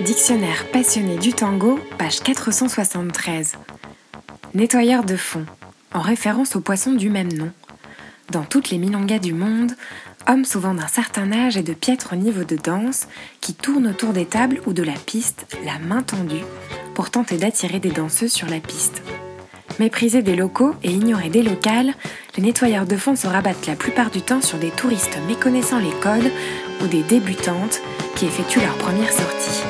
Dictionnaire passionné du tango, page 473. Nettoyeur de fond, en référence au poisson du même nom. Dans toutes les milongas du monde, hommes souvent d'un certain âge et de piètre niveau de danse, qui tournent autour des tables ou de la piste, la main tendue, pour tenter d'attirer des danseuses sur la piste. Méprisés des locaux et ignorés des locales, les nettoyeurs de fond se rabattent la plupart du temps sur des touristes méconnaissant les codes ou des débutantes qui effectuent leur première sortie.